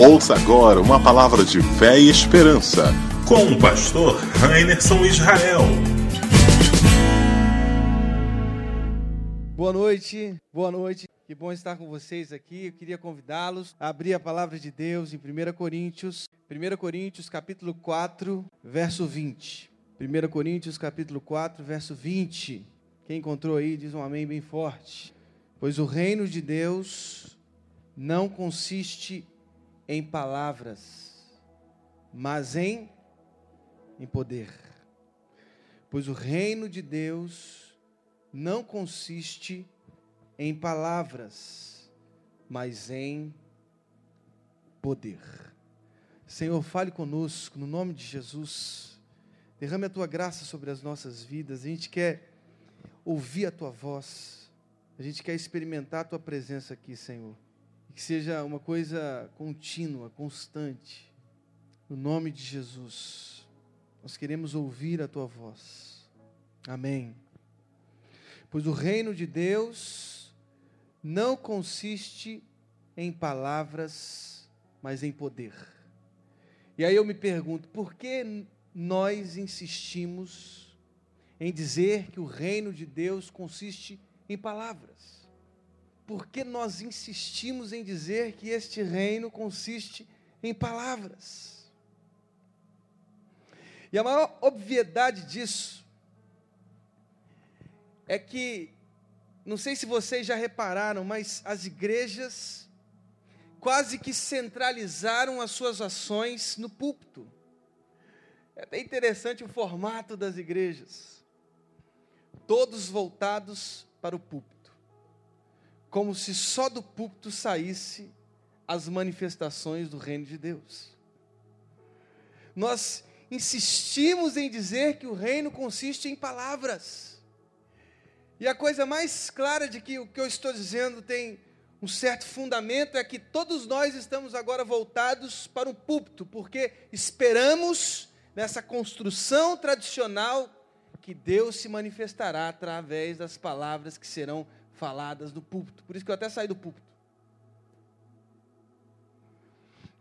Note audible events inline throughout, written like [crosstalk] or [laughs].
Ouça agora uma palavra de fé e esperança com o pastor Rainerson Israel. Boa noite, boa noite. Que bom estar com vocês aqui. Eu queria convidá-los a abrir a palavra de Deus em 1 Coríntios, 1 Coríntios capítulo 4, verso 20. 1 Coríntios capítulo 4, verso 20. Quem encontrou aí diz um amém bem forte. Pois o reino de Deus não consiste em palavras, mas em, em poder. Pois o reino de Deus não consiste em palavras, mas em poder. Senhor, fale conosco no nome de Jesus. Derrame a tua graça sobre as nossas vidas. A gente quer ouvir a tua voz. A gente quer experimentar a tua presença aqui, Senhor que seja uma coisa contínua, constante. No nome de Jesus, nós queremos ouvir a tua voz. Amém. Pois o reino de Deus não consiste em palavras, mas em poder. E aí eu me pergunto, por que nós insistimos em dizer que o reino de Deus consiste em palavras? Porque nós insistimos em dizer que este reino consiste em palavras. E a maior obviedade disso é que, não sei se vocês já repararam, mas as igrejas quase que centralizaram as suas ações no púlpito. É até interessante o formato das igrejas, todos voltados para o púlpito como se só do púlpito saísse as manifestações do reino de Deus. Nós insistimos em dizer que o reino consiste em palavras. E a coisa mais clara de que o que eu estou dizendo tem um certo fundamento é que todos nós estamos agora voltados para um púlpito, porque esperamos nessa construção tradicional que Deus se manifestará através das palavras que serão faladas do púlpito. Por isso que eu até saí do púlpito.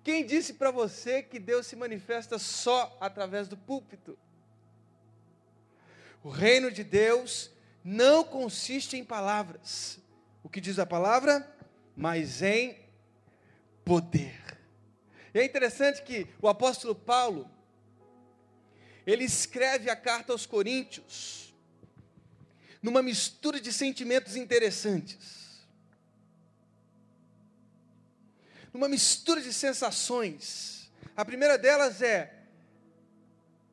Quem disse para você que Deus se manifesta só através do púlpito? O reino de Deus não consiste em palavras. O que diz a palavra? Mas em poder. E é interessante que o apóstolo Paulo, ele escreve a carta aos Coríntios, numa mistura de sentimentos interessantes, numa mistura de sensações. A primeira delas é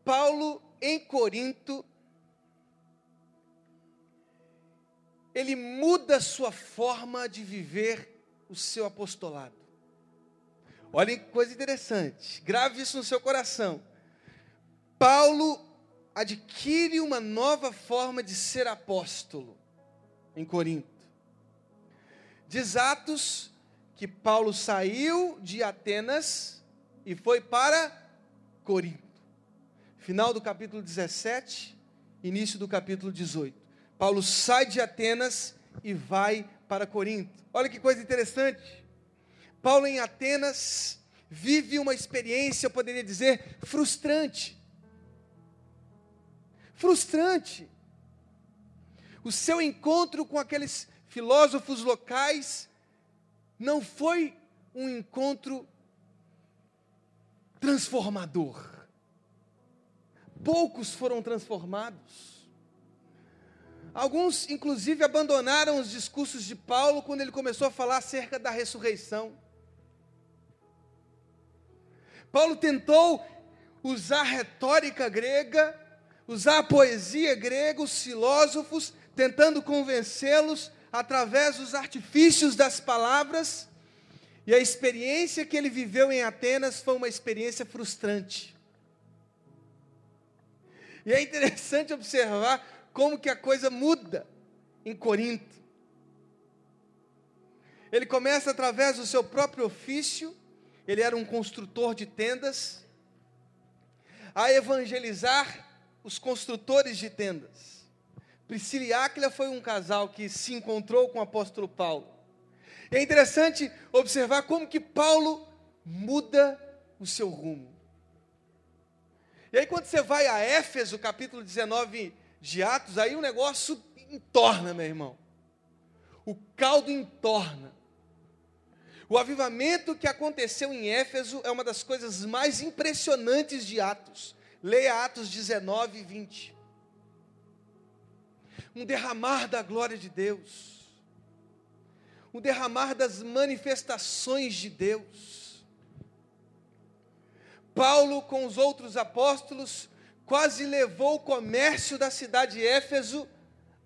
Paulo em Corinto, ele muda sua forma de viver o seu apostolado. Olhem que coisa interessante, grave isso no seu coração. Paulo adquire uma nova forma de ser apóstolo em Corinto. Diz Atos que Paulo saiu de Atenas e foi para Corinto. Final do capítulo 17, início do capítulo 18. Paulo sai de Atenas e vai para Corinto. Olha que coisa interessante. Paulo em Atenas vive uma experiência, eu poderia dizer, frustrante frustrante. O seu encontro com aqueles filósofos locais não foi um encontro transformador. Poucos foram transformados. Alguns, inclusive, abandonaram os discursos de Paulo quando ele começou a falar acerca da ressurreição. Paulo tentou usar retórica grega usar a poesia grega, os filósofos, tentando convencê-los através dos artifícios das palavras, e a experiência que ele viveu em Atenas foi uma experiência frustrante. E é interessante observar como que a coisa muda em Corinto. Ele começa através do seu próprio ofício, ele era um construtor de tendas, a evangelizar os construtores de tendas. Priscila e Áquila foi um casal que se encontrou com o apóstolo Paulo. E é interessante observar como que Paulo muda o seu rumo. E aí, quando você vai a Éfeso, capítulo 19 de Atos, aí o negócio entorna, meu irmão. O caldo entorna. O avivamento que aconteceu em Éfeso é uma das coisas mais impressionantes de Atos. Leia Atos 19 e 20. Um derramar da glória de Deus. Um derramar das manifestações de Deus. Paulo, com os outros apóstolos, quase levou o comércio da cidade de Éfeso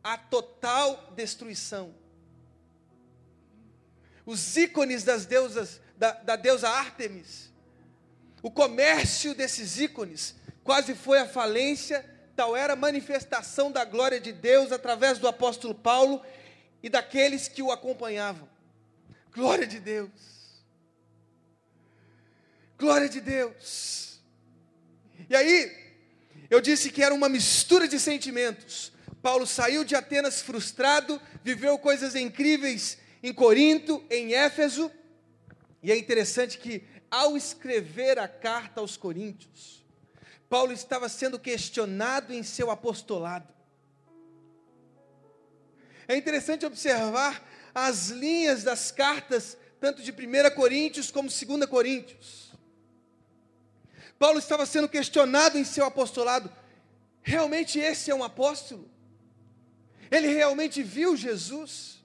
à total destruição os ícones das deusas, da, da deusa Ártemis. O comércio desses ícones quase foi à falência, tal era a manifestação da glória de Deus através do apóstolo Paulo e daqueles que o acompanhavam. Glória de Deus. Glória de Deus. E aí, eu disse que era uma mistura de sentimentos. Paulo saiu de Atenas frustrado, viveu coisas incríveis em Corinto, em Éfeso, e é interessante que, ao escrever a carta aos Coríntios, Paulo estava sendo questionado em seu apostolado. É interessante observar as linhas das cartas, tanto de 1 Coríntios como 2 Coríntios. Paulo estava sendo questionado em seu apostolado: realmente esse é um apóstolo? Ele realmente viu Jesus?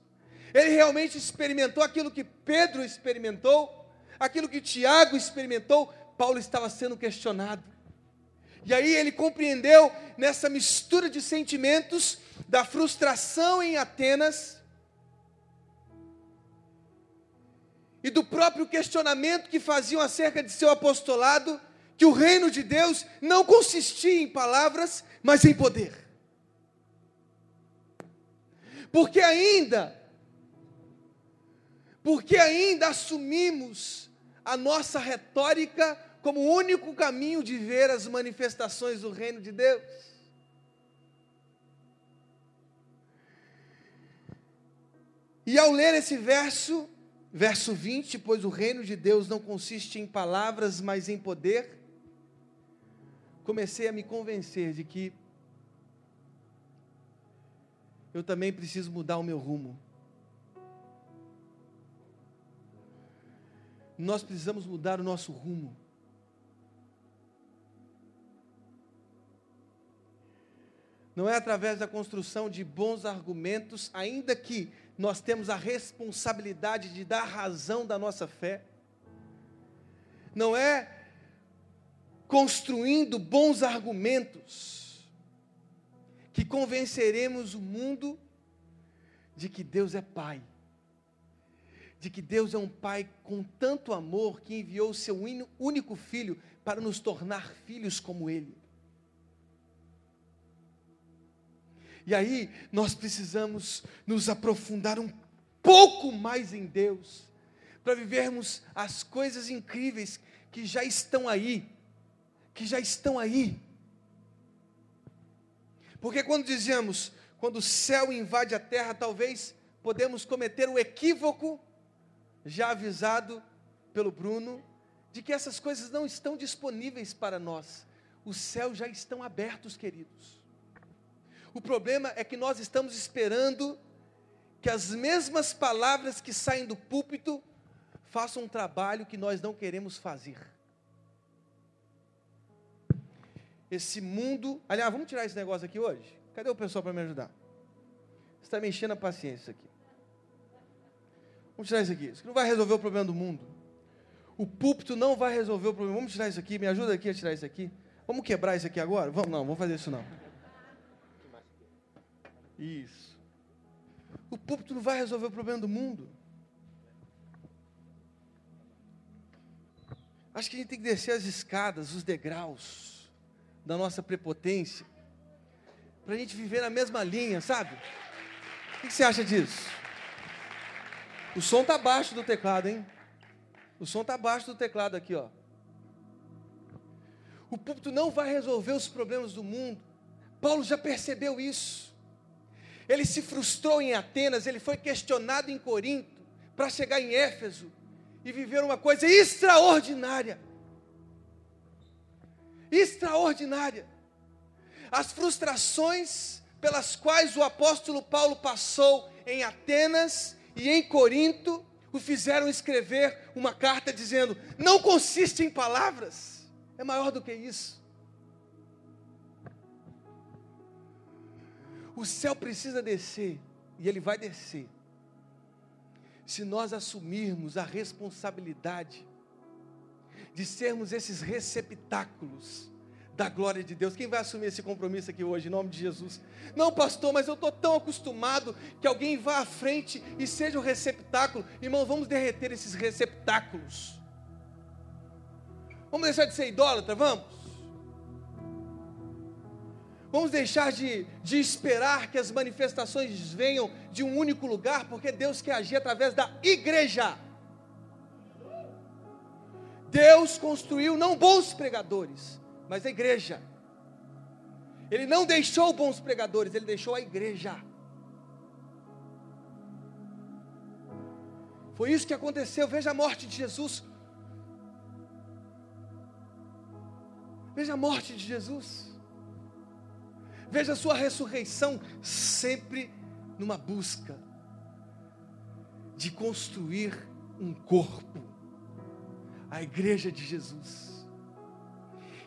Ele realmente experimentou aquilo que Pedro experimentou, aquilo que Tiago experimentou. Paulo estava sendo questionado. E aí ele compreendeu nessa mistura de sentimentos da frustração em Atenas e do próprio questionamento que faziam acerca de seu apostolado, que o reino de Deus não consistia em palavras, mas em poder. Porque ainda porque ainda assumimos a nossa retórica como o único caminho de ver as manifestações do reino de Deus. E ao ler esse verso, verso 20, pois o reino de Deus não consiste em palavras, mas em poder, comecei a me convencer de que eu também preciso mudar o meu rumo. nós precisamos mudar o nosso rumo. Não é através da construção de bons argumentos, ainda que nós temos a responsabilidade de dar razão da nossa fé. Não é construindo bons argumentos que convenceremos o mundo de que Deus é Pai de que Deus é um Pai com tanto amor que enviou o seu único filho para nos tornar filhos como Ele. E aí nós precisamos nos aprofundar um pouco mais em Deus, para vivermos as coisas incríveis que já estão aí, que já estão aí. Porque quando dizemos, quando o céu invade a terra, talvez podemos cometer o equívoco já avisado pelo Bruno, de que essas coisas não estão disponíveis para nós. Os céus já estão abertos, queridos. O problema é que nós estamos esperando que as mesmas palavras que saem do púlpito façam um trabalho que nós não queremos fazer. Esse mundo. Aliás, vamos tirar esse negócio aqui hoje? Cadê o pessoal para me ajudar? Está me enchendo a paciência aqui. Vamos tirar isso aqui. Isso não vai resolver o problema do mundo. O púlpito não vai resolver o problema. Vamos tirar isso aqui. Me ajuda aqui a tirar isso aqui. Vamos quebrar isso aqui agora? Vamos, não, vamos fazer isso não. Isso. O púlpito não vai resolver o problema do mundo. Acho que a gente tem que descer as escadas, os degraus da nossa prepotência, para a gente viver na mesma linha, sabe? O que você acha disso? O som está baixo do teclado, hein? O som está baixo do teclado aqui, ó. O púlpito não vai resolver os problemas do mundo. Paulo já percebeu isso. Ele se frustrou em Atenas, ele foi questionado em Corinto, para chegar em Éfeso e viver uma coisa extraordinária. Extraordinária. As frustrações pelas quais o apóstolo Paulo passou em Atenas e em Corinto o fizeram escrever uma carta dizendo: não consiste em palavras, é maior do que isso. O céu precisa descer, e ele vai descer, se nós assumirmos a responsabilidade de sermos esses receptáculos da glória de Deus. Quem vai assumir esse compromisso aqui hoje, em nome de Jesus? Não, pastor, mas eu estou tão acostumado que alguém vá à frente e seja o receptáculo. Irmão, vamos derreter esses receptáculos. Vamos deixar de ser idólatra, vamos? Vamos deixar de, de esperar que as manifestações venham de um único lugar, porque Deus quer agir através da igreja. Deus construiu não bons pregadores, mas a igreja. Ele não deixou bons pregadores, ele deixou a igreja. Foi isso que aconteceu. Veja a morte de Jesus. Veja a morte de Jesus. Veja a sua ressurreição, sempre numa busca de construir um corpo, a igreja de Jesus.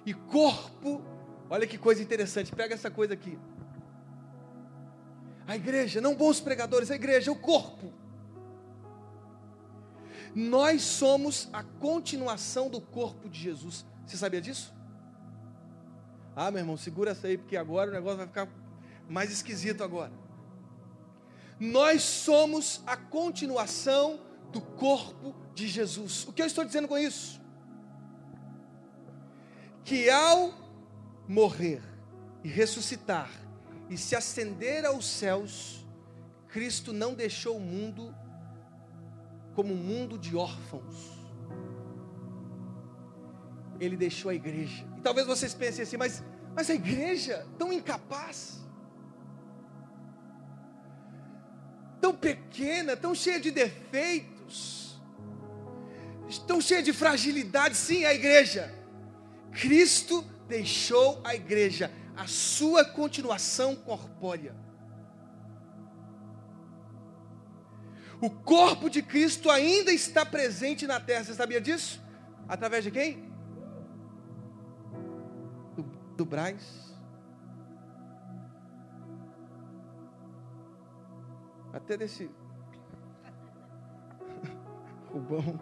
E corpo, olha que coisa interessante, pega essa coisa aqui. A igreja, não bons pregadores, a igreja, o corpo. Nós somos a continuação do corpo de Jesus. Você sabia disso? Ah, meu irmão, segura essa aí, porque agora o negócio vai ficar mais esquisito agora. Nós somos a continuação do corpo de Jesus. O que eu estou dizendo com isso? Que ao morrer e ressuscitar e se ascender aos céus, Cristo não deixou o mundo como um mundo de órfãos ele deixou a igreja. Talvez vocês pensem assim, mas, mas a igreja tão incapaz, tão pequena, tão cheia de defeitos, tão cheia de fragilidade. Sim, a igreja. Cristo deixou a igreja, a sua continuação corpórea. O corpo de Cristo ainda está presente na terra. Você sabia disso? Através de quem? Do Braz. Até desse [laughs] Rubão.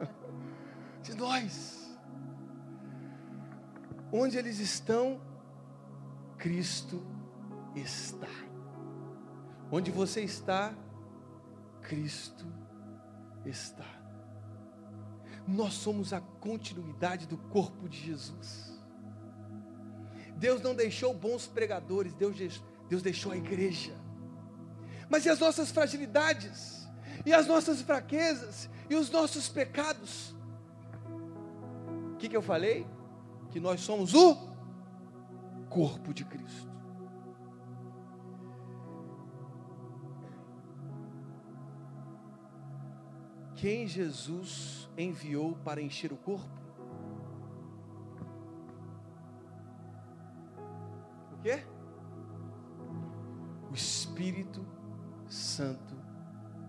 [laughs] De nós. Onde eles estão, Cristo está. Onde você está, Cristo está. Nós somos a continuidade do corpo de Jesus. Deus não deixou bons pregadores, Deus, Deus deixou a igreja. Mas e as nossas fragilidades? E as nossas fraquezas? E os nossos pecados? O que, que eu falei? Que nós somos o corpo de Cristo. Quem Jesus enviou para encher o corpo? O quê? O Espírito Santo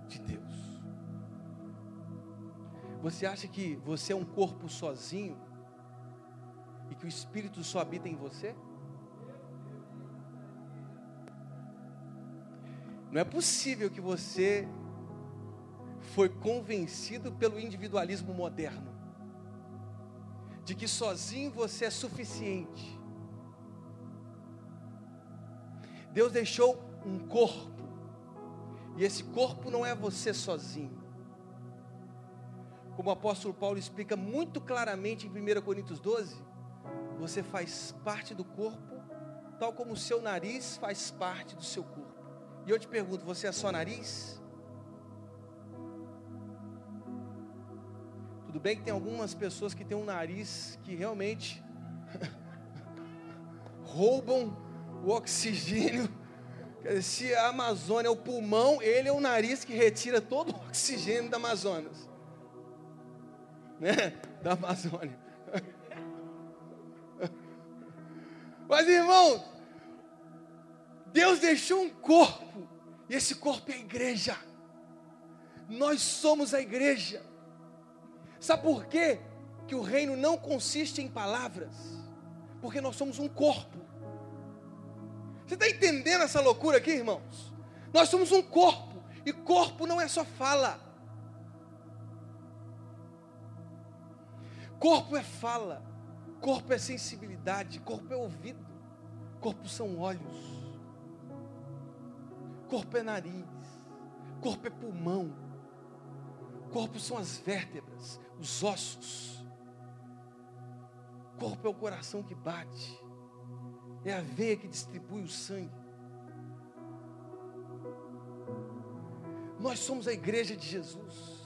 de Deus. Você acha que você é um corpo sozinho e que o Espírito só habita em você? Não é possível que você foi convencido pelo individualismo moderno, de que sozinho você é suficiente. Deus deixou um corpo, e esse corpo não é você sozinho. Como o apóstolo Paulo explica muito claramente em 1 Coríntios 12, você faz parte do corpo, tal como o seu nariz faz parte do seu corpo. E eu te pergunto, você é só nariz? Bem que tem algumas pessoas que têm um nariz que realmente [laughs] roubam o oxigênio. Se a Amazônia é o pulmão, ele é o nariz que retira todo o oxigênio da Amazonas. Né? Da Amazônia. [laughs] Mas irmão, Deus deixou um corpo, e esse corpo é a igreja. Nós somos a igreja. Sabe por quê? Que o reino não consiste em palavras, porque nós somos um corpo. Você está entendendo essa loucura aqui, irmãos? Nós somos um corpo, e corpo não é só fala. Corpo é fala, corpo é sensibilidade, corpo é ouvido, corpo são olhos, corpo é nariz, corpo é pulmão, corpo são as vértebras, os ossos, corpo é o coração que bate, é a veia que distribui o sangue. Nós somos a igreja de Jesus.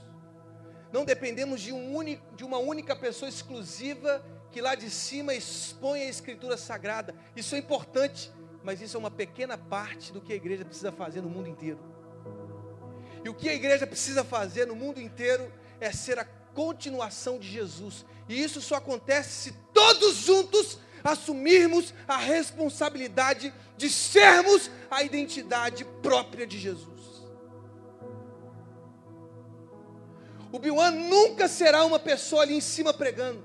Não dependemos de, um único, de uma única pessoa exclusiva que lá de cima expõe a escritura sagrada. Isso é importante, mas isso é uma pequena parte do que a igreja precisa fazer no mundo inteiro. E o que a igreja precisa fazer no mundo inteiro é ser a continuação de Jesus. E isso só acontece se todos juntos assumirmos a responsabilidade de sermos a identidade própria de Jesus. O Biwan nunca será uma pessoa ali em cima pregando.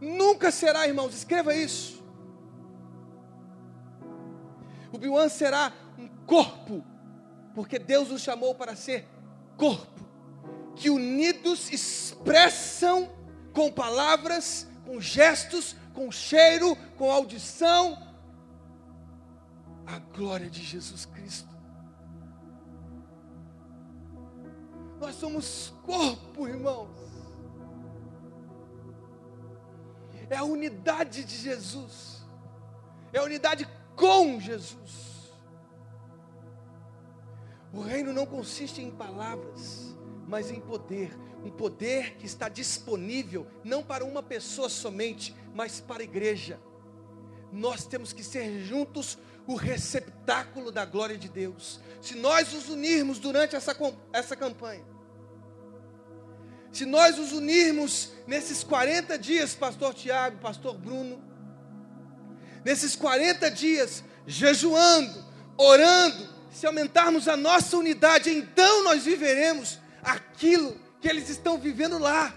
Nunca será, irmãos, escreva isso. O Biwan será corpo, porque Deus nos chamou para ser corpo, que unidos expressam com palavras, com gestos, com cheiro, com audição, a glória de Jesus Cristo. Nós somos corpo, irmãos. É a unidade de Jesus. É a unidade com Jesus. O reino não consiste em palavras, mas em poder. Um poder que está disponível não para uma pessoa somente, mas para a igreja. Nós temos que ser juntos o receptáculo da glória de Deus. Se nós nos unirmos durante essa, essa campanha, se nós nos unirmos nesses 40 dias, pastor Tiago, pastor Bruno, nesses 40 dias, jejuando, orando, se aumentarmos a nossa unidade, então nós viveremos aquilo que eles estão vivendo lá.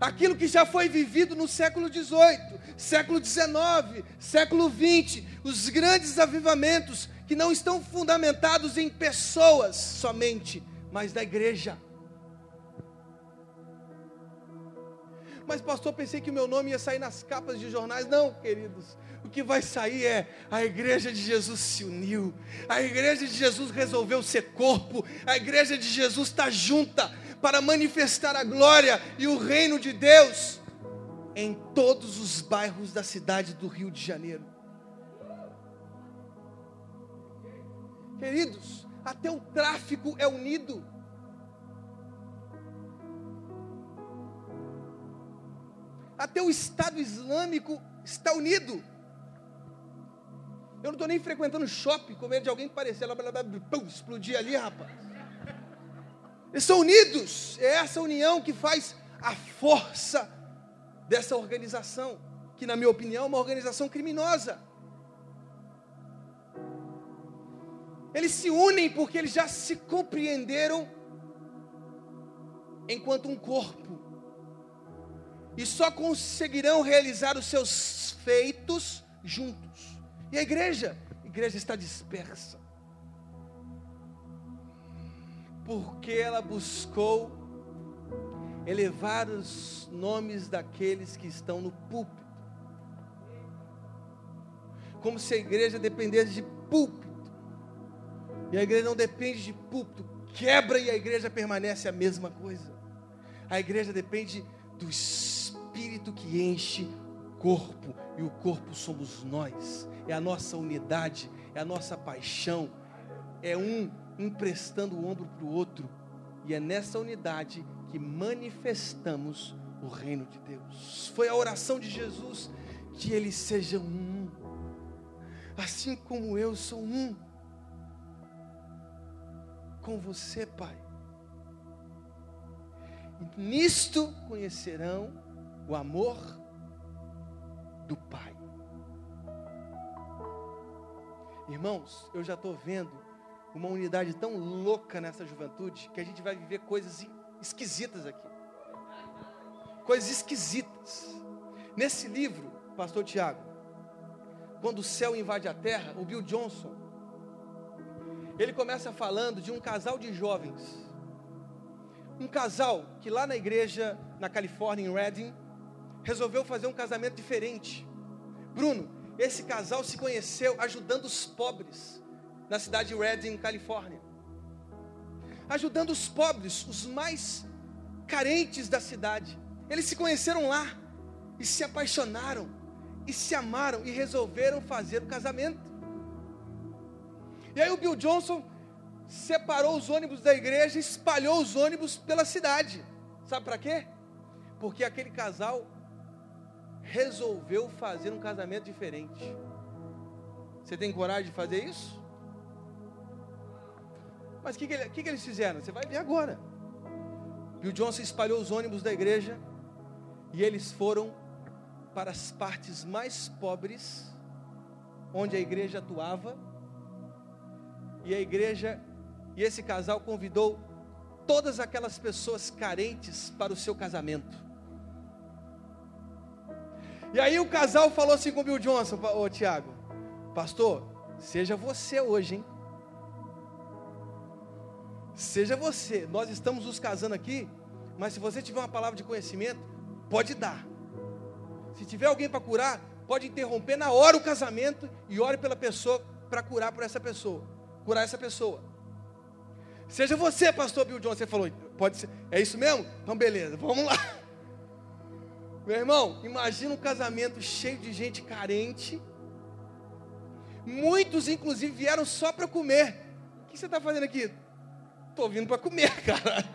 Aquilo que já foi vivido no século XVIII, século XIX, século XX, os grandes avivamentos que não estão fundamentados em pessoas somente, mas na igreja. Mas, pastor, pensei que o meu nome ia sair nas capas de jornais. Não, queridos. O que vai sair é a igreja de Jesus se uniu. A igreja de Jesus resolveu ser corpo. A igreja de Jesus está junta para manifestar a glória e o reino de Deus em todos os bairros da cidade do Rio de Janeiro. Queridos, até o tráfico é unido. Até o Estado Islâmico está unido. Eu não estou nem frequentando shopping com medo de alguém parecer lá, blá, blá, blá, pum, explodir ali, rapaz. Eles são unidos. É essa união que faz a força dessa organização, que na minha opinião é uma organização criminosa. Eles se unem porque eles já se compreenderam enquanto um corpo e só conseguirão realizar os seus feitos juntos. E a igreja? A igreja está dispersa. Porque ela buscou elevar os nomes daqueles que estão no púlpito. Como se a igreja dependesse de púlpito. E a igreja não depende de púlpito. Quebra e a igreja permanece a mesma coisa. A igreja depende do Espírito que enche corpo, e o corpo somos nós, é a nossa unidade, é a nossa paixão, é um emprestando o ombro para o outro, e é nessa unidade que manifestamos o reino de Deus. Foi a oração de Jesus que eles sejam um, assim como eu sou um. com você, Pai. E nisto conhecerão o amor do Pai. Irmãos, eu já estou vendo uma unidade tão louca nessa juventude que a gente vai viver coisas esquisitas aqui. Coisas esquisitas. Nesse livro, Pastor Tiago, quando o céu invade a terra, o Bill Johnson, ele começa falando de um casal de jovens. Um casal que lá na igreja, na Califórnia, em Redding, resolveu fazer um casamento diferente. Bruno, esse casal se conheceu ajudando os pobres na cidade de Redding, Califórnia. Ajudando os pobres, os mais carentes da cidade. Eles se conheceram lá e se apaixonaram e se amaram e resolveram fazer o casamento. E aí o Bill Johnson separou os ônibus da igreja e espalhou os ônibus pela cidade. Sabe para quê? Porque aquele casal resolveu fazer um casamento diferente. Você tem coragem de fazer isso? Mas o que, que, que, que, eles fizeram? Você vai ver agora. Bill Johnson espalhou os ônibus da igreja e eles foram para as partes mais pobres, onde a igreja atuava. E a igreja, e esse casal convidou todas aquelas pessoas carentes para o seu casamento. E aí o casal falou assim com o Bill Johnson, ô Tiago, pastor, seja você hoje, hein? Seja você, nós estamos nos casando aqui, mas se você tiver uma palavra de conhecimento, pode dar. Se tiver alguém para curar, pode interromper na hora o casamento e ore pela pessoa para curar por essa pessoa, curar essa pessoa. Seja você, pastor Bill Johnson, você falou, pode ser, é isso mesmo? Então beleza, vamos lá. [laughs] Meu irmão, imagina um casamento cheio de gente carente. Muitos, inclusive, vieram só para comer. O que você está fazendo aqui? Estou vindo para comer, [laughs] cara.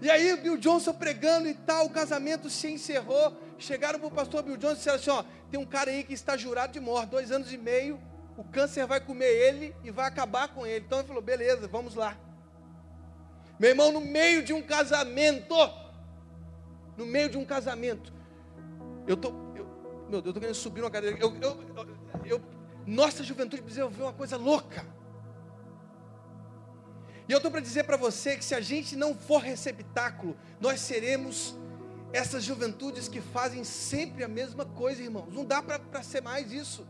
E aí, Bill Johnson pregando e tal, o casamento se encerrou. Chegaram para o pastor Bill Johnson e disseram assim: ó, tem um cara aí que está jurado de morte, dois anos e meio, o câncer vai comer ele e vai acabar com ele. Então ele falou: beleza, vamos lá. Meu irmão, no meio de um casamento, no meio de um casamento. Eu tô, eu, meu Deus, eu tô querendo subir uma cadeira. Eu, eu, eu, nossa juventude ver uma coisa louca. E eu estou para dizer para você que se a gente não for receptáculo, nós seremos essas juventudes que fazem sempre a mesma coisa, irmãos. Não dá para ser mais isso.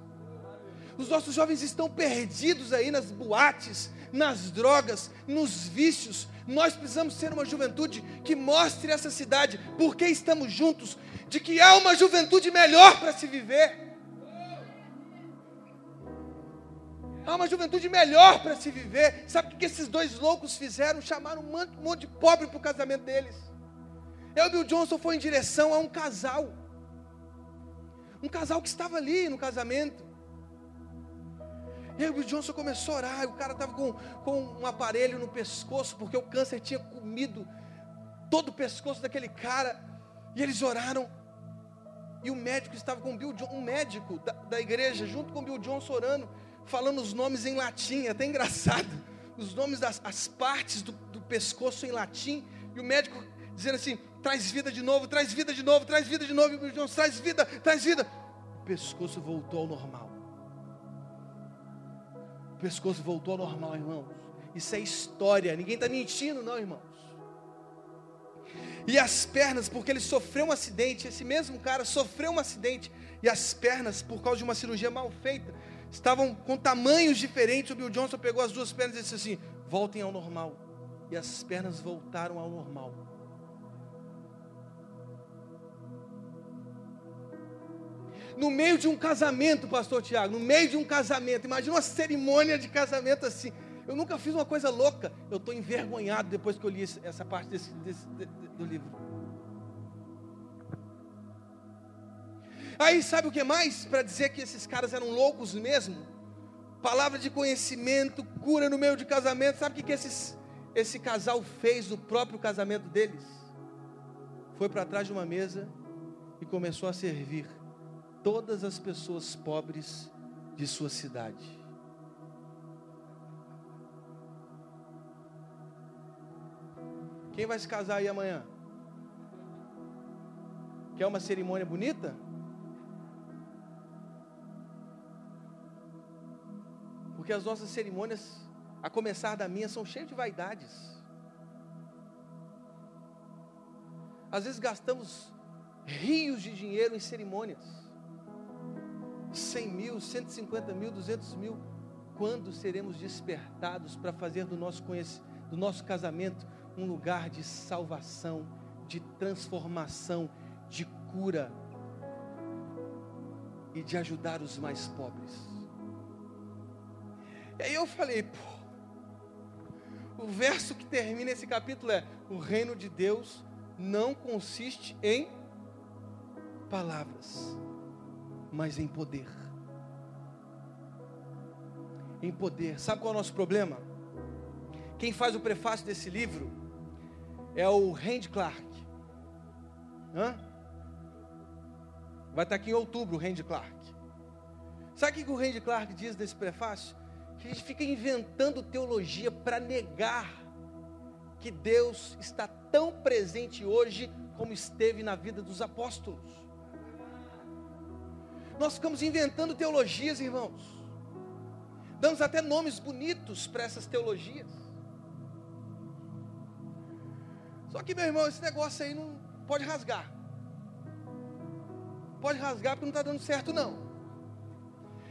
Os nossos jovens estão perdidos aí nas boates, nas drogas, nos vícios, nós precisamos ser uma juventude que mostre essa cidade, porque estamos juntos, de que há uma juventude melhor para se viver. Há uma juventude melhor para se viver. Sabe o que esses dois loucos fizeram? Chamaram um monte de pobre para o casamento deles. Eu Bill Johnson foi em direção a um casal. Um casal que estava ali no casamento. E aí o Bill Johnson começou a orar, o cara estava com, com um aparelho no pescoço, porque o câncer tinha comido todo o pescoço daquele cara. E eles oraram. E o médico estava com o Bill Johnson, um médico da, da igreja, junto com o Bill Johnson orando, falando os nomes em latim, é até engraçado. Os nomes das as partes do, do pescoço em latim. E o médico dizendo assim: traz vida de novo, traz vida de novo, traz vida de novo. E o Bill Johnson, traz vida, traz vida. O pescoço voltou ao normal. O pescoço voltou ao normal, irmãos. Isso é história. Ninguém está mentindo, não, irmãos. E as pernas, porque ele sofreu um acidente, esse mesmo cara sofreu um acidente, e as pernas, por causa de uma cirurgia mal feita, estavam com tamanhos diferentes. O Bill Johnson pegou as duas pernas e disse assim: voltem ao normal. E as pernas voltaram ao normal. No meio de um casamento, pastor Tiago, no meio de um casamento, imagina uma cerimônia de casamento assim. Eu nunca fiz uma coisa louca. Eu estou envergonhado depois que eu li essa parte desse, desse, do livro. Aí sabe o que mais? Para dizer que esses caras eram loucos mesmo? Palavra de conhecimento, cura no meio de casamento. Sabe o que, que esses, esse casal fez no próprio casamento deles? Foi para trás de uma mesa e começou a servir todas as pessoas pobres de sua cidade. Quem vai se casar aí amanhã? Quer uma cerimônia bonita? Porque as nossas cerimônias, a começar da minha, são cheias de vaidades. Às vezes gastamos rios de dinheiro em cerimônias. 100 mil, 150 mil, 200 mil. Quando seremos despertados para fazer do nosso, do nosso casamento um lugar de salvação, de transformação, de cura e de ajudar os mais pobres? E aí eu falei, pô, o verso que termina esse capítulo é: o reino de Deus não consiste em palavras, mas em poder. Em poder. Sabe qual é o nosso problema? Quem faz o prefácio desse livro é o Randy Clark. Hã? Vai estar aqui em outubro o Randy Clark. Sabe o que o Randy Clark diz nesse prefácio? Que a gente fica inventando teologia para negar que Deus está tão presente hoje como esteve na vida dos apóstolos. Nós ficamos inventando teologias, irmãos. Damos até nomes bonitos para essas teologias. Só que, meu irmão, esse negócio aí não pode rasgar. Pode rasgar porque não está dando certo, não.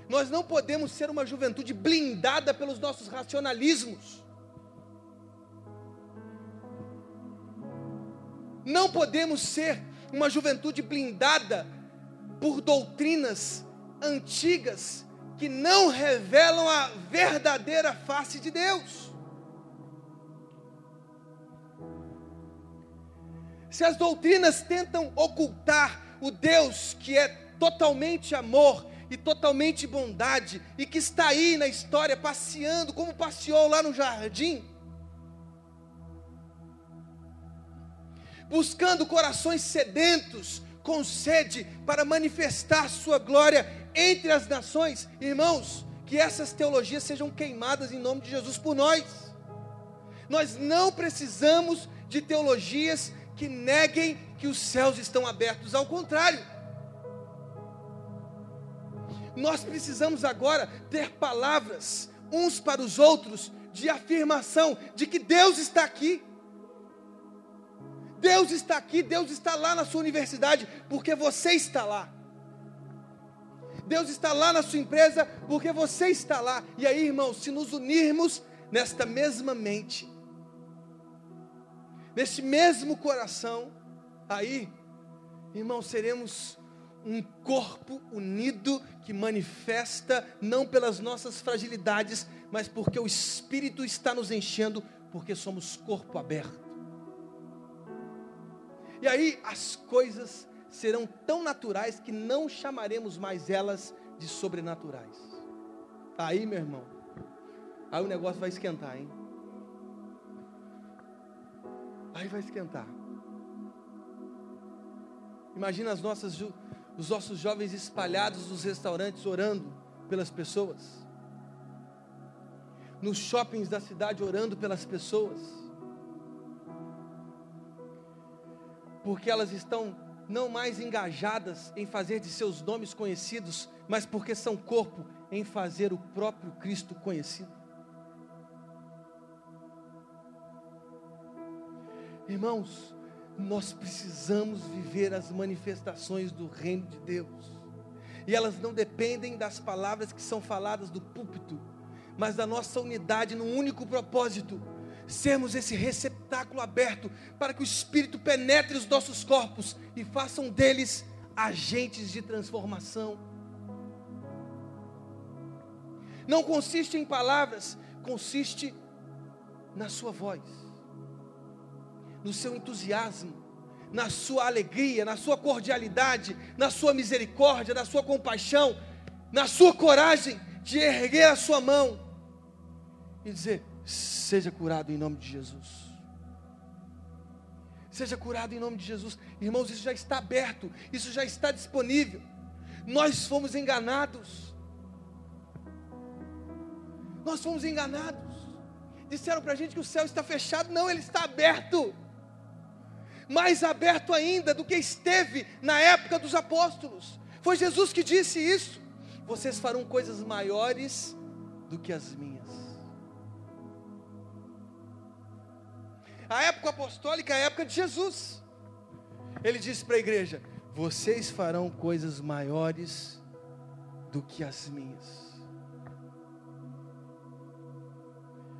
Nós não podemos ser uma juventude blindada pelos nossos racionalismos. Não podemos ser uma juventude blindada por doutrinas antigas que não revelam a verdadeira face de Deus. Se as doutrinas tentam ocultar o Deus que é totalmente amor e totalmente bondade e que está aí na história passeando como passeou lá no jardim, buscando corações sedentos, com sede para manifestar sua glória entre as nações. Irmãos, que essas teologias sejam queimadas em nome de Jesus por nós. Nós não precisamos de teologias que neguem que os céus estão abertos, ao contrário. Nós precisamos agora ter palavras uns para os outros de afirmação de que Deus está aqui. Deus está aqui, Deus está lá na sua universidade, porque você está lá. Deus está lá na sua empresa, porque você está lá. E aí, irmãos, se nos unirmos nesta mesma mente, neste mesmo coração, aí, irmãos, seremos um corpo unido que manifesta não pelas nossas fragilidades, mas porque o Espírito está nos enchendo, porque somos corpo aberto. E aí as coisas serão tão naturais que não chamaremos mais elas de sobrenaturais. Aí, meu irmão, aí o negócio vai esquentar, hein? Aí vai esquentar. Imagina as nossas, os nossos jovens espalhados nos restaurantes orando pelas pessoas, nos shoppings da cidade orando pelas pessoas porque elas estão não mais engajadas em fazer de seus nomes conhecidos, mas porque são corpo em fazer o próprio Cristo conhecido. Irmãos, nós precisamos viver as manifestações do reino de Deus. E elas não dependem das palavras que são faladas do púlpito, mas da nossa unidade num único propósito sermos esse receptáculo aberto para que o Espírito penetre os nossos corpos e façam deles agentes de transformação. Não consiste em palavras, consiste na sua voz, no seu entusiasmo, na sua alegria, na sua cordialidade, na sua misericórdia, na sua compaixão, na sua coragem de erguer a sua mão e dizer: Seja curado em nome de Jesus. Seja curado em nome de Jesus. Irmãos, isso já está aberto, isso já está disponível. Nós fomos enganados. Nós fomos enganados. Disseram para a gente que o céu está fechado. Não, ele está aberto. mais aberto ainda do que esteve na época dos apóstolos. Foi Jesus que disse isso. Vocês farão coisas maiores do que as minhas. A época apostólica é a época de Jesus. Ele disse para a igreja: Vocês farão coisas maiores do que as minhas.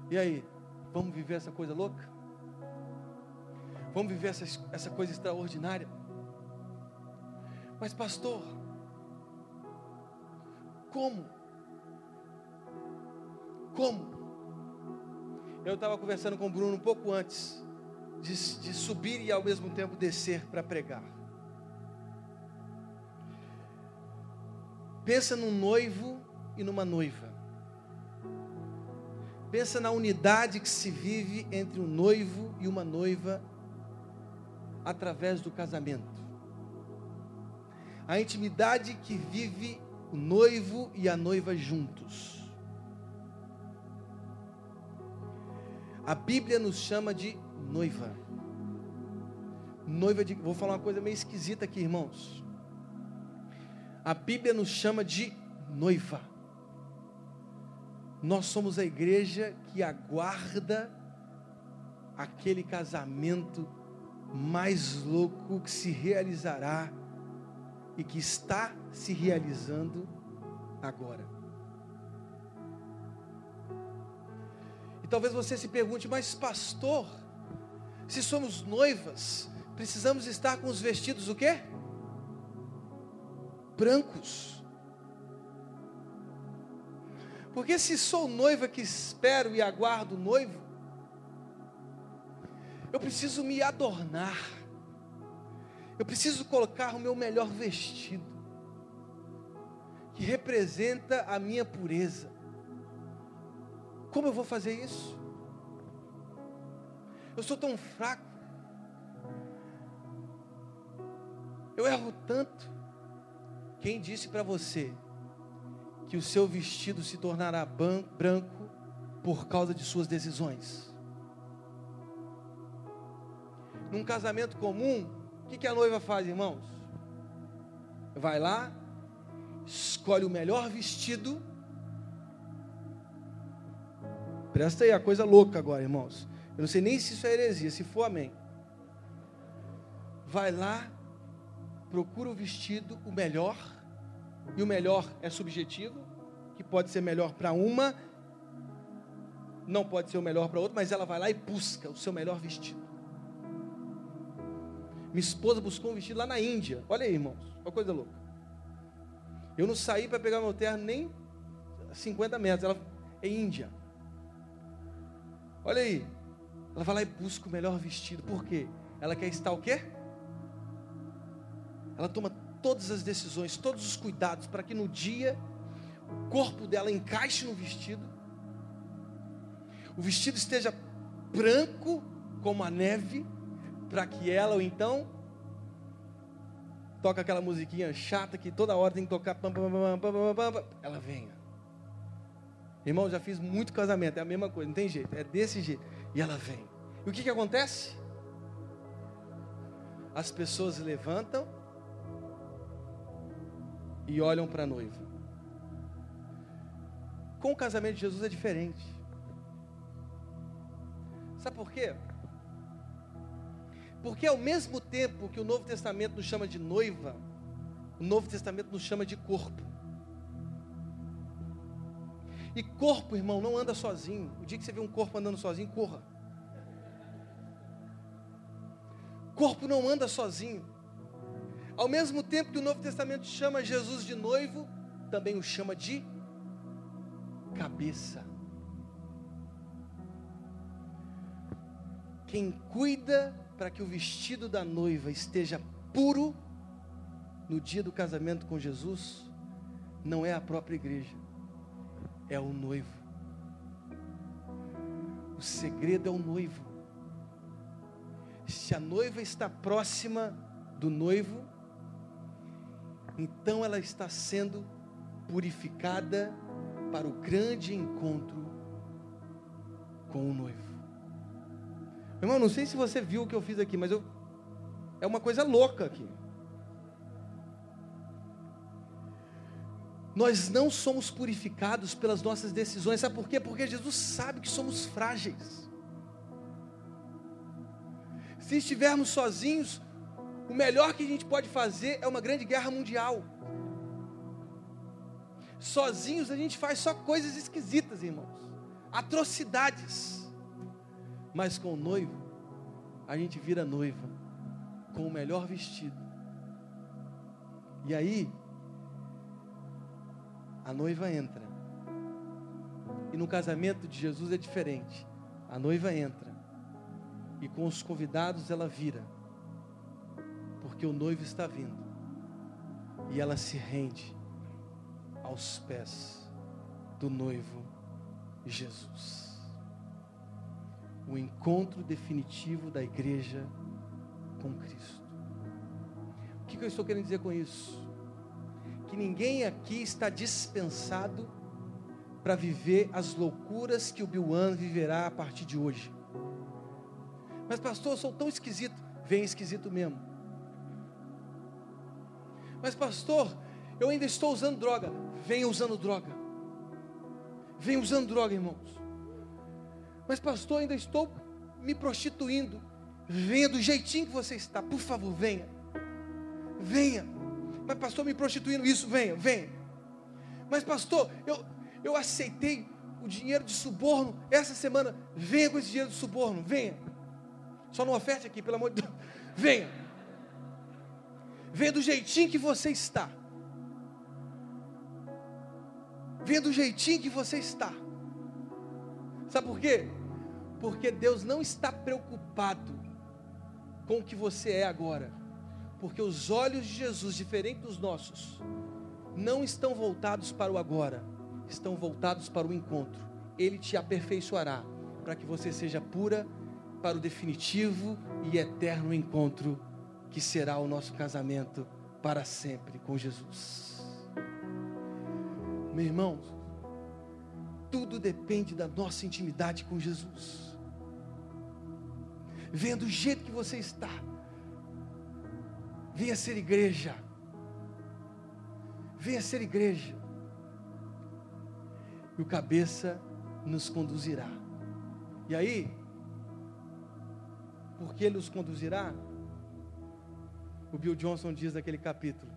E aí, vamos viver essa coisa louca? Vamos viver essa, essa coisa extraordinária? Mas, pastor, como? Como? Eu estava conversando com o Bruno um pouco antes de, de subir e ao mesmo tempo descer para pregar. Pensa num noivo e numa noiva. Pensa na unidade que se vive entre um noivo e uma noiva através do casamento. A intimidade que vive o noivo e a noiva juntos. A Bíblia nos chama de noiva. Noiva de. Vou falar uma coisa meio esquisita aqui, irmãos. A Bíblia nos chama de noiva. Nós somos a igreja que aguarda aquele casamento mais louco que se realizará e que está se realizando agora. E talvez você se pergunte, mas pastor, se somos noivas, precisamos estar com os vestidos o quê? Brancos. Porque se sou noiva que espero e aguardo o noivo, eu preciso me adornar. Eu preciso colocar o meu melhor vestido, que representa a minha pureza. Como eu vou fazer isso? Eu sou tão fraco. Eu erro tanto. Quem disse para você que o seu vestido se tornará branco por causa de suas decisões? Num casamento comum, o que, que a noiva faz, irmãos? Vai lá, escolhe o melhor vestido. Presta aí a coisa louca agora, irmãos. Eu não sei nem se isso é heresia, se for amém. Vai lá, procura o vestido, o melhor, e o melhor é subjetivo, que pode ser melhor para uma, não pode ser o melhor para outra, mas ela vai lá e busca o seu melhor vestido. Minha esposa buscou um vestido lá na Índia. Olha aí, irmãos. Uma coisa louca. Eu não saí para pegar meu terno nem 50 metros. Ela é Índia. Olha aí. Ela vai lá e busca o melhor vestido. Por quê? Ela quer estar o quê? Ela toma todas as decisões, todos os cuidados para que no dia o corpo dela encaixe no vestido. O vestido esteja branco como a neve para que ela ou então toca aquela musiquinha chata que toda hora tem que tocar, ela venha. Irmão, já fiz muito casamento, é a mesma coisa, não tem jeito, é desse jeito. E ela vem. E o que, que acontece? As pessoas levantam e olham para a noiva. Com o casamento de Jesus é diferente. Sabe por quê? Porque ao mesmo tempo que o Novo Testamento nos chama de noiva, o Novo Testamento nos chama de corpo. E corpo, irmão, não anda sozinho. O dia que você vê um corpo andando sozinho, corra. Corpo não anda sozinho. Ao mesmo tempo que o Novo Testamento chama Jesus de noivo, também o chama de cabeça. Quem cuida para que o vestido da noiva esteja puro no dia do casamento com Jesus, não é a própria igreja, é o noivo. O segredo é o noivo. Se a noiva está próxima do noivo, então ela está sendo purificada para o grande encontro com o noivo. Irmão, não sei se você viu o que eu fiz aqui, mas eu É uma coisa louca aqui. Nós não somos purificados pelas nossas decisões. Sabe por quê? Porque Jesus sabe que somos frágeis. Se estivermos sozinhos, o melhor que a gente pode fazer é uma grande guerra mundial. Sozinhos a gente faz só coisas esquisitas, irmãos, atrocidades. Mas com o noivo, a gente vira noiva com o melhor vestido. E aí, a noiva entra. E no casamento de Jesus é diferente. A noiva entra. E com os convidados ela vira. Porque o noivo está vindo. E ela se rende aos pés do noivo Jesus. O encontro definitivo da igreja com Cristo. O que eu estou querendo dizer com isso? Que ninguém aqui está dispensado para viver as loucuras que o Bilwan viverá a partir de hoje. Mas, pastor, eu sou tão esquisito. Vem esquisito mesmo. Mas, pastor, eu ainda estou usando droga. Venha usando droga. Venha usando droga, irmãos. Mas, pastor, ainda estou me prostituindo. Venha do jeitinho que você está. Por favor, venha. Venha. Mas pastor, me prostituindo isso, venha, venha. Mas pastor, eu, eu aceitei o dinheiro de suborno essa semana. Venha com esse dinheiro de suborno, venha. Só não oferte aqui, pelo amor de Deus. [laughs] Venha. Venha do jeitinho que você está. Venha do jeitinho que você está. Sabe por quê? Porque Deus não está preocupado com o que você é agora. Porque os olhos de Jesus, diferentes dos nossos, não estão voltados para o agora, estão voltados para o encontro. Ele te aperfeiçoará para que você seja pura para o definitivo e eterno encontro que será o nosso casamento para sempre com Jesus. Meu irmão, tudo depende da nossa intimidade com Jesus. Vendo o jeito que você está, Venha ser igreja. Venha ser igreja. E o cabeça nos conduzirá. E aí, porque ele nos conduzirá, o Bill Johnson diz naquele capítulo: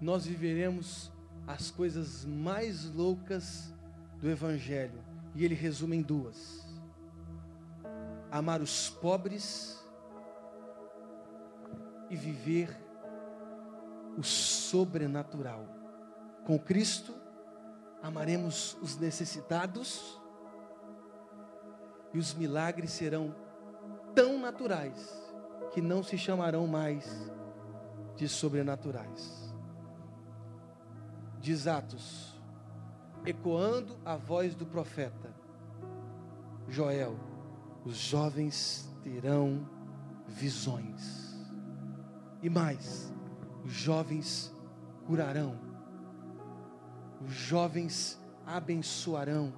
Nós viveremos as coisas mais loucas do Evangelho. E ele resume em duas: amar os pobres e viver o sobrenatural. Com Cristo, amaremos os necessitados e os milagres serão tão naturais que não se chamarão mais de sobrenaturais. Diz Atos, ecoando a voz do profeta Joel: os jovens terão visões. E mais, os jovens curarão, os jovens abençoarão,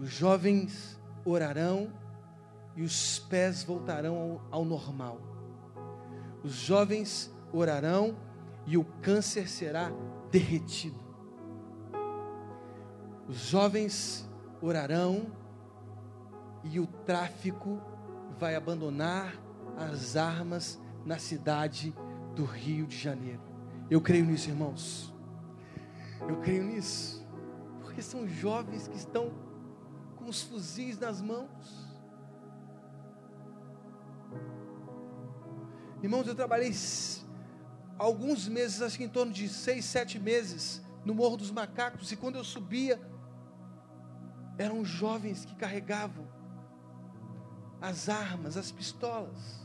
os jovens orarão e os pés voltarão ao, ao normal. Os jovens orarão e o câncer será derretido. Os jovens orarão e o tráfico vai abandonar as armas na cidade do Rio de Janeiro. Eu creio nisso, irmãos. Eu creio nisso. Porque são jovens que estão com os fuzis nas mãos. Irmãos, eu trabalhei alguns meses, acho que em torno de seis, sete meses, no Morro dos Macacos, e quando eu subia, eram jovens que carregavam as armas, as pistolas.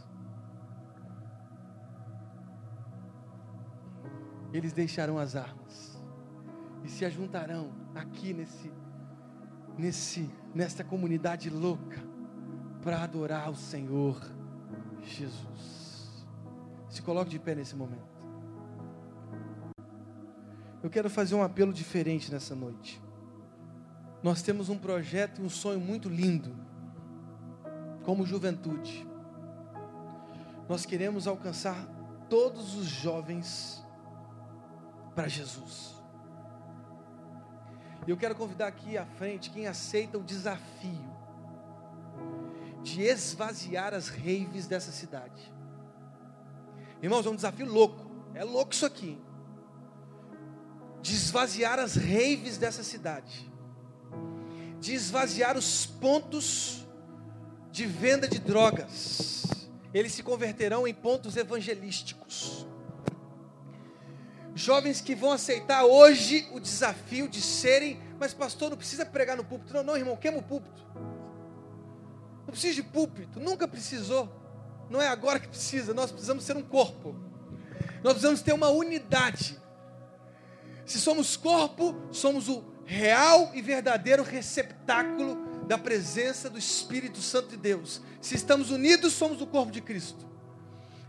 Eles deixarão as armas e se ajuntarão aqui nesse nesse nesta comunidade louca para adorar o Senhor Jesus. Se coloque de pé nesse momento. Eu quero fazer um apelo diferente nessa noite. Nós temos um projeto e um sonho muito lindo, como juventude. Nós queremos alcançar todos os jovens para Jesus. E eu quero convidar aqui à frente quem aceita o desafio de esvaziar as raves dessa cidade. Irmãos, é um desafio louco. É louco isso aqui. De esvaziar as raves dessa cidade. De esvaziar os pontos de venda de drogas. Eles se converterão em pontos evangelísticos. Jovens que vão aceitar hoje o desafio de serem, mas pastor, não precisa pregar no púlpito. Não, não, irmão, queima o púlpito. Não precisa de púlpito, nunca precisou. Não é agora que precisa, nós precisamos ser um corpo. Nós precisamos ter uma unidade. Se somos corpo, somos o real e verdadeiro receptáculo da presença do Espírito Santo de Deus. Se estamos unidos, somos o corpo de Cristo.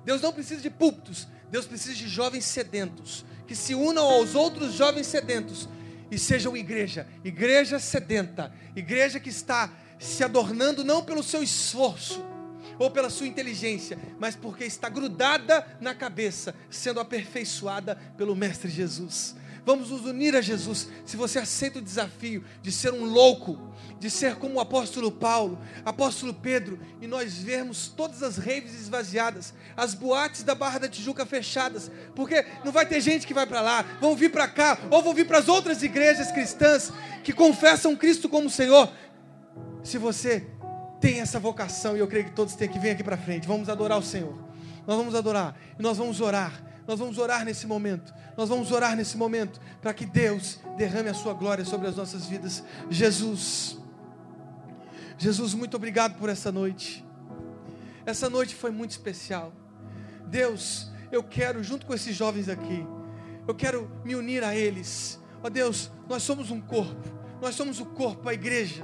Deus não precisa de púlpitos, Deus precisa de jovens sedentos, que se unam aos outros jovens sedentos e sejam igreja, igreja sedenta, igreja que está se adornando não pelo seu esforço ou pela sua inteligência, mas porque está grudada na cabeça, sendo aperfeiçoada pelo Mestre Jesus. Vamos nos unir a Jesus. Se você aceita o desafio de ser um louco, de ser como o apóstolo Paulo, apóstolo Pedro, e nós vermos todas as raves esvaziadas, as boates da Barra da Tijuca fechadas, porque não vai ter gente que vai para lá, vão vir para cá, ou vão vir para as outras igrejas cristãs que confessam Cristo como Senhor. Se você tem essa vocação, e eu creio que todos têm que vir aqui para frente, vamos adorar o Senhor. Nós vamos adorar e nós vamos orar nós vamos orar nesse momento. Nós vamos orar nesse momento para que Deus derrame a sua glória sobre as nossas vidas. Jesus, Jesus, muito obrigado por essa noite. Essa noite foi muito especial. Deus, eu quero, junto com esses jovens aqui, eu quero me unir a eles. Ó Deus, nós somos um corpo, nós somos o corpo, a igreja.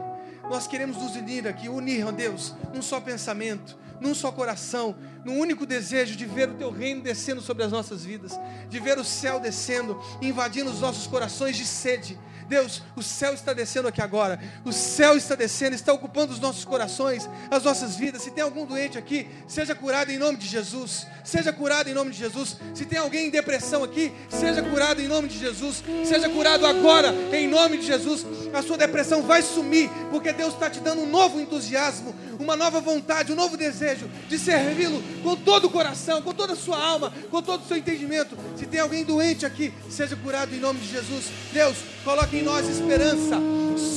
Nós queremos nos unir aqui, unir, ó Deus, num só pensamento, num só coração, num único desejo de ver o teu reino descendo sobre as nossas vidas, de ver o céu descendo, invadindo os nossos corações de sede. Deus, o céu está descendo aqui agora. O céu está descendo, está ocupando os nossos corações, as nossas vidas. Se tem algum doente aqui, seja curado em nome de Jesus. Seja curado em nome de Jesus. Se tem alguém em depressão aqui, seja curado em nome de Jesus. Seja curado agora em nome de Jesus. A sua depressão vai sumir, porque Deus está te dando um novo entusiasmo, uma nova vontade, um novo desejo de servi-lo com todo o coração, com toda a sua alma, com todo o seu entendimento. Se tem alguém doente aqui, seja curado em nome de Jesus. Deus, coloque em nós esperança,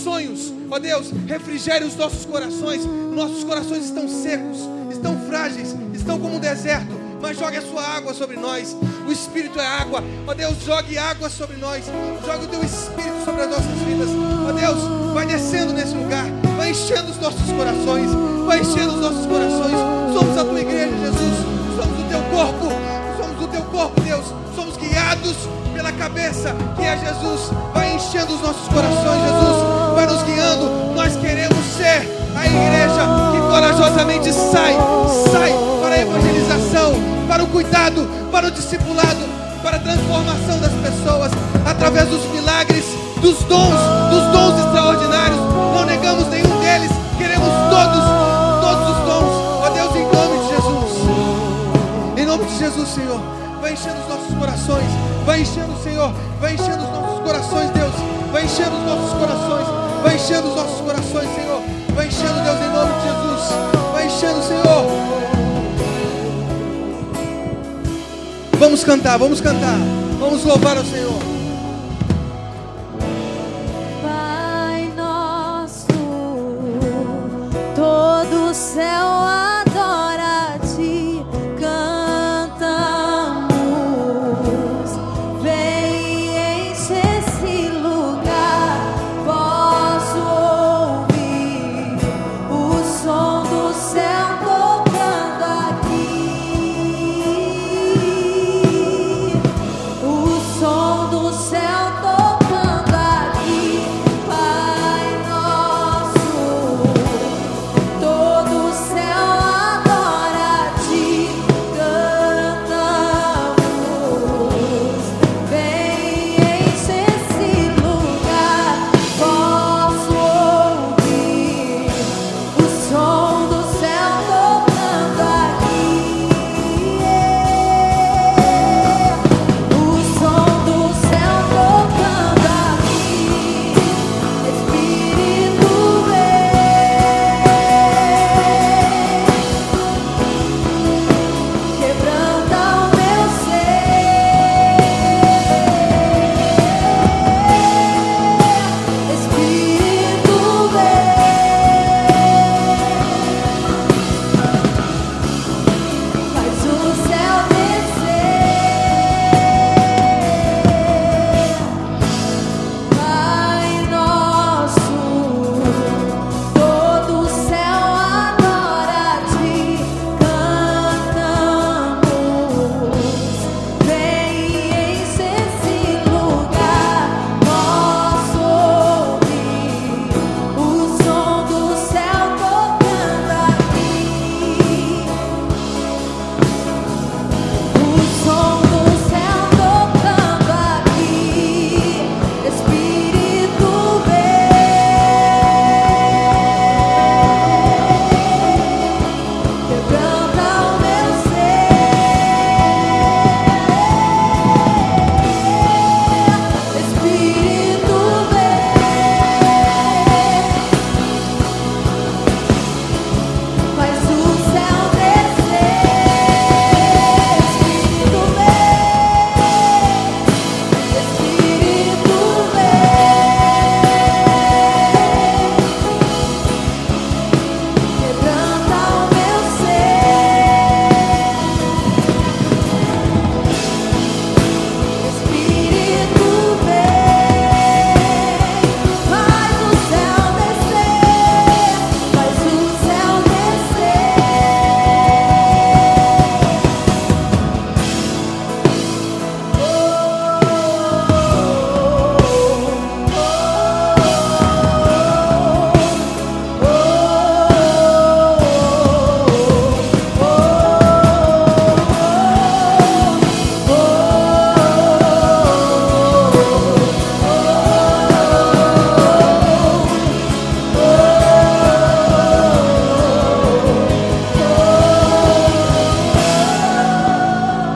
sonhos. Ó Deus, refrigere os nossos corações. Nossos corações estão secos, estão frágeis, estão como um deserto mas jogue a sua água sobre nós. O Espírito é água. Ó Deus, jogue água sobre nós. Jogue o teu Espírito sobre as nossas vidas. Ó Deus, vai descendo nesse lugar, vai enchendo os nossos corações, vai enchendo os nossos corações. Somos a tua igreja, Jesus. Somos o teu corpo. Somos o teu corpo, Deus. Somos guiados pela cabeça, que é Jesus. Vai enchendo os nossos corações, Jesus. Vai nos guiando. Nós queremos ser a igreja que corajosamente sai, sai para a evangelização, para o cuidado, para o discipulado, para a transformação das pessoas através dos milagres, dos dons, dos dons extraordinários. Não negamos nenhum deles, queremos todos, todos os dons. Ó Deus, em nome de Jesus. Em nome de Jesus, Senhor. Vai enchendo os nossos corações. Vai enchendo, Senhor. Vai enchendo os nossos corações, Deus. Vai enchendo os nossos corações. Vai enchendo os nossos corações, Senhor. Vai enchendo, Deus, em nome de Jesus. Vai enchendo, Senhor. Vamos cantar, vamos cantar. Vamos louvar ao Senhor. Céu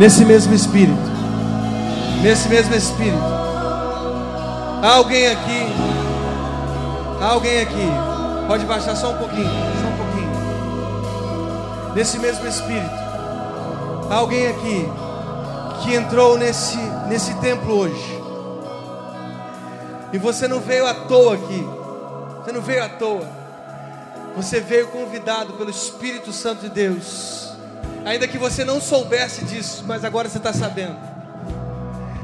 Nesse mesmo espírito. Nesse mesmo espírito. Há alguém aqui. Há alguém aqui. Pode baixar só um pouquinho. Só um pouquinho. Nesse mesmo espírito. Há alguém aqui que entrou nesse, nesse templo hoje. E você não veio à toa aqui. Você não veio à toa. Você veio convidado pelo Espírito Santo de Deus. Ainda que você não soubesse disso, mas agora você está sabendo.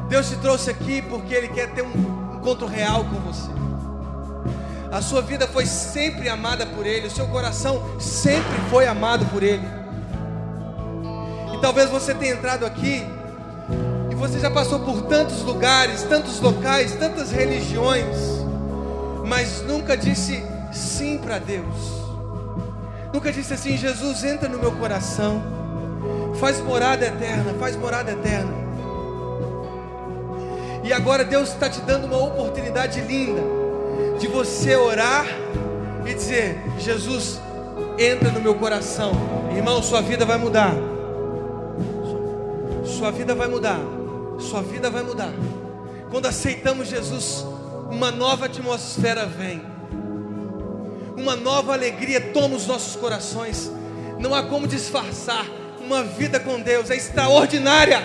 Deus te trouxe aqui porque Ele quer ter um encontro real com você. A sua vida foi sempre amada por Ele, o seu coração sempre foi amado por Ele. E talvez você tenha entrado aqui e você já passou por tantos lugares, tantos locais, tantas religiões, mas nunca disse sim para Deus. Nunca disse assim: Jesus, entra no meu coração, faz morada eterna, faz morada eterna. E agora Deus está te dando uma oportunidade linda de você orar e dizer: Jesus, entra no meu coração, irmão, sua vida vai mudar. Sua vida vai mudar. Sua vida vai mudar. Quando aceitamos Jesus, uma nova atmosfera vem. Uma nova alegria toma os nossos corações. Não há como disfarçar. Uma vida com Deus é extraordinária.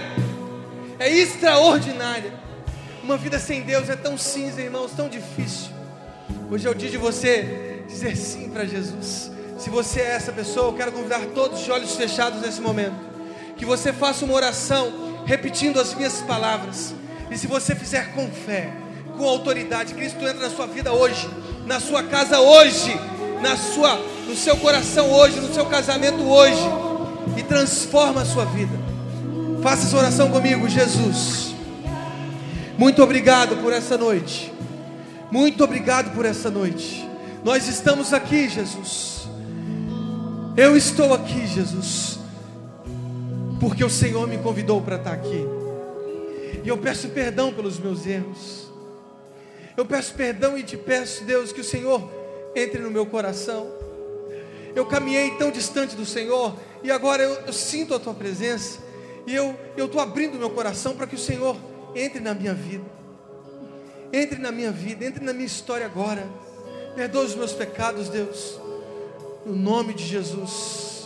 É extraordinária. Uma vida sem Deus é tão cinza, irmãos, tão difícil. Hoje é o dia de você dizer sim para Jesus. Se você é essa pessoa, eu quero convidar todos de olhos fechados nesse momento que você faça uma oração repetindo as minhas palavras. E se você fizer com fé, com autoridade, Cristo entra na sua vida hoje, na sua casa hoje, na sua, no seu coração hoje, no seu casamento hoje e transforma a sua vida. Faça essa oração comigo, Jesus. Muito obrigado por essa noite. Muito obrigado por essa noite. Nós estamos aqui, Jesus. Eu estou aqui, Jesus porque o Senhor me convidou para estar aqui. E eu peço perdão pelos meus erros. Eu peço perdão e te peço, Deus, que o Senhor entre no meu coração. Eu caminhei tão distante do Senhor e agora eu, eu sinto a tua presença. E eu estou abrindo meu coração para que o Senhor entre na minha vida. Entre na minha vida, entre na minha história agora. Perdoa os meus pecados, Deus. No nome de Jesus.